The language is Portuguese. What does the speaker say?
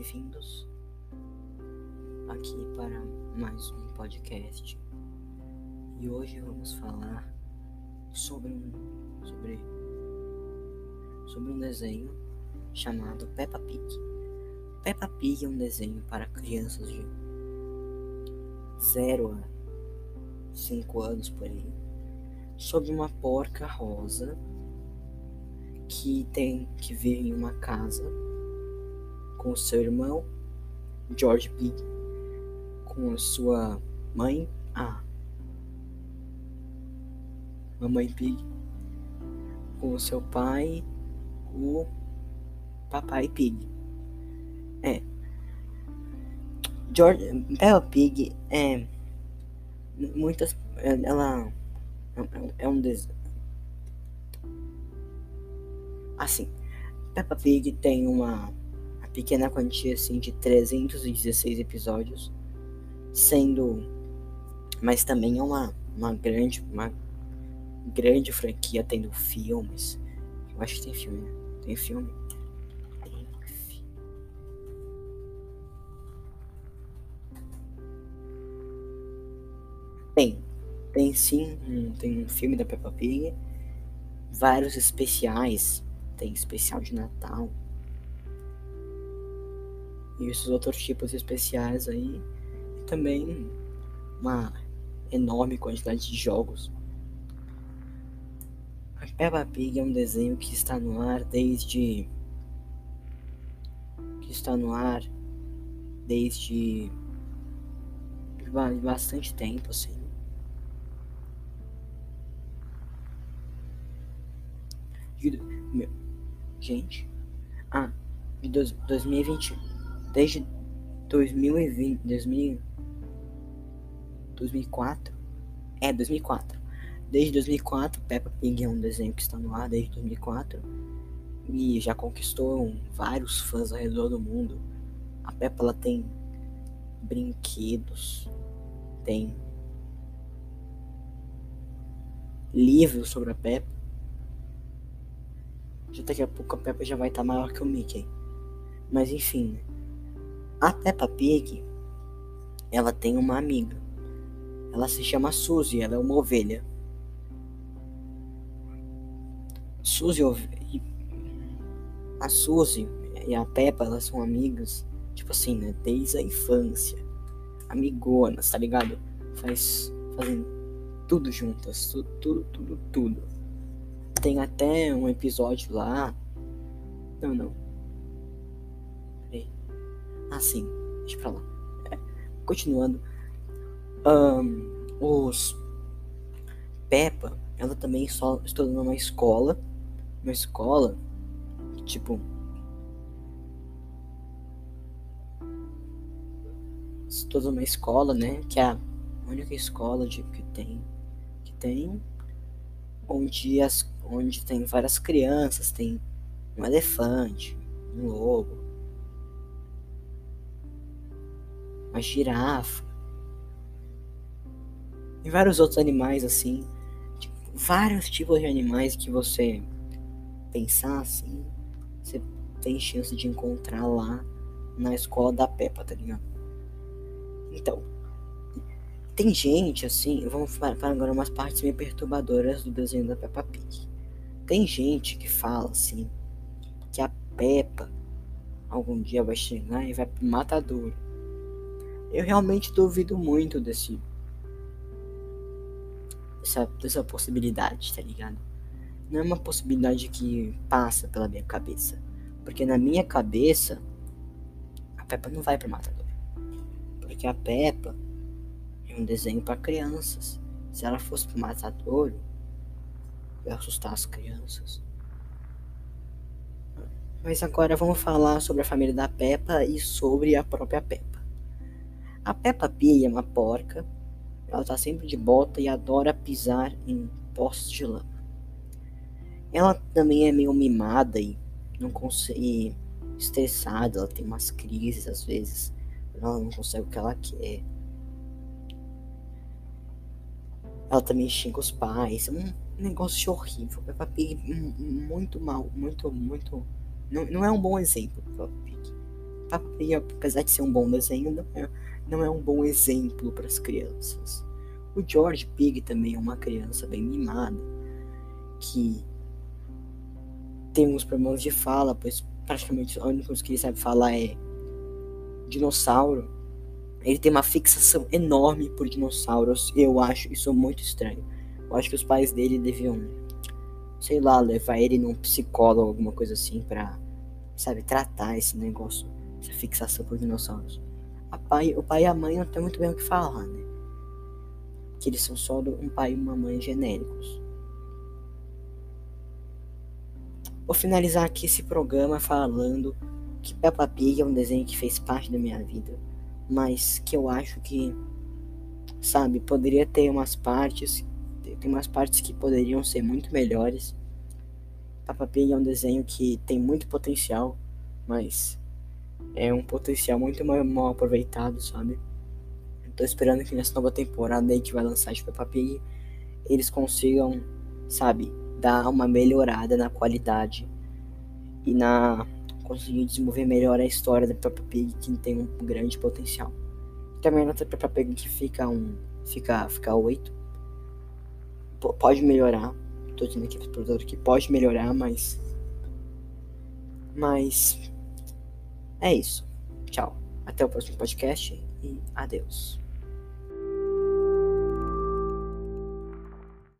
bem-vindos aqui para mais um podcast. E hoje vamos falar sobre um sobre sobre um desenho chamado Peppa Pig. Peppa Pig é um desenho para crianças de 0 a 5 anos por aí, sobre uma porca rosa que tem que vive em uma casa com seu irmão George Pig, com sua mãe, a Mamãe Pig, com seu pai, o Papai Pig. É. George, Peppa Pig é muitas ela é um desenho assim Peppa Pig tem uma pequena quantia assim de 316 episódios, sendo mas também é uma, uma grande uma grande franquia tendo filmes. Eu acho que tem filme, né? Tem filme. Tem Tem. Tem sim, tem um filme da Peppa Pig, vários especiais, tem especial de Natal, e esses outros tipos especiais aí. E também uma enorme quantidade de jogos. A Peppa Pig é um desenho que está no ar desde. que está no ar desde. bastante tempo, assim. Gente. Ah, de 2021 desde 2020, 2000, 2004, é 2004. Desde 2004, Peppa Pig é um desenho que está no ar desde 2004 e já conquistou vários fãs ao redor do mundo. A Peppa ela tem brinquedos, tem livros sobre a Peppa. Já daqui a pouco a Peppa já vai estar maior que o Mickey. Mas enfim? A Peppa Pig, ela tem uma amiga. Ela se chama Suzy, ela é uma ovelha. Suzy a Suzy e a Peppa, elas são amigas, tipo assim, né, desde a infância. Amigonas, tá ligado? Faz fazem tudo juntas, tudo, tudo, tudo, tudo. Tem até um episódio lá. Não, não. Assim, deixa pra lá. Continuando. Um, os Peppa, ela também só estuda numa escola. Uma escola tipo. Estuda numa escola, né? Que é a única escola de, que tem. Que tem. Onde, as, onde tem várias crianças, tem um elefante, um lobo, uma girafa e vários outros animais assim, tipo, vários tipos de animais que você pensar assim, você tem chance de encontrar lá na escola da Peppa, tá ligado? Então, tem gente assim, vamos falar agora umas partes meio perturbadoras do desenho da Peppa Pig. Tem gente que fala assim que a Peppa algum dia vai chegar e vai pro matador eu realmente duvido muito desse. Dessa, dessa possibilidade, tá ligado? Não é uma possibilidade que passa pela minha cabeça. Porque na minha cabeça, a Peppa não vai pro matador. Porque a Peppa é um desenho para crianças. Se ela fosse pro matador, ia assustar as crianças. Mas agora vamos falar sobre a família da Peppa e sobre a própria Peppa. A Peppa Pig é uma porca. Ela tá sempre de bota e adora pisar em postos de lama. Ela também é meio mimada e não consegue estressada, ela tem umas crises às vezes. Ela não consegue o que ela quer. Ela também xinga os pais. É um negócio horrível. Peppa Pig muito mal, muito, muito. Não, não é um bom exemplo, Peppa Pig. Pig, apesar de ser um bom desenho, não é, não é um bom exemplo para as crianças. O George Pig também é uma criança bem mimada, que tem uns problemas de fala, pois praticamente a única coisa que ele sabe falar é dinossauro. Ele tem uma fixação enorme por dinossauros. Eu acho isso muito estranho. Eu acho que os pais dele deviam, sei lá, levar ele num psicólogo, alguma coisa assim, pra, sabe, tratar esse negócio, essa fixação por dinossauros. Pai, o pai e a mãe não tem muito bem o que falar, né? Que eles são só um pai e uma mãe genéricos. Vou finalizar aqui esse programa falando que Peppa Pig é um desenho que fez parte da minha vida, mas que eu acho que, sabe, poderia ter umas partes, tem umas partes que poderiam ser muito melhores. Peppa Pig é um desenho que tem muito potencial, mas é um potencial muito mal, mal aproveitado, sabe? Tô esperando que nessa nova temporada aí que vai lançar de Peppa Pig, eles consigam, sabe, dar uma melhorada na qualidade e na conseguir desenvolver melhor a história da Peppa Pig que tem um grande potencial. Também nota Peppa Pig que fica um fica fica 8. P pode melhorar. Tô dizendo aqui pro produtor que pode melhorar, mas mas é isso. Tchau. Até o próximo podcast e adeus.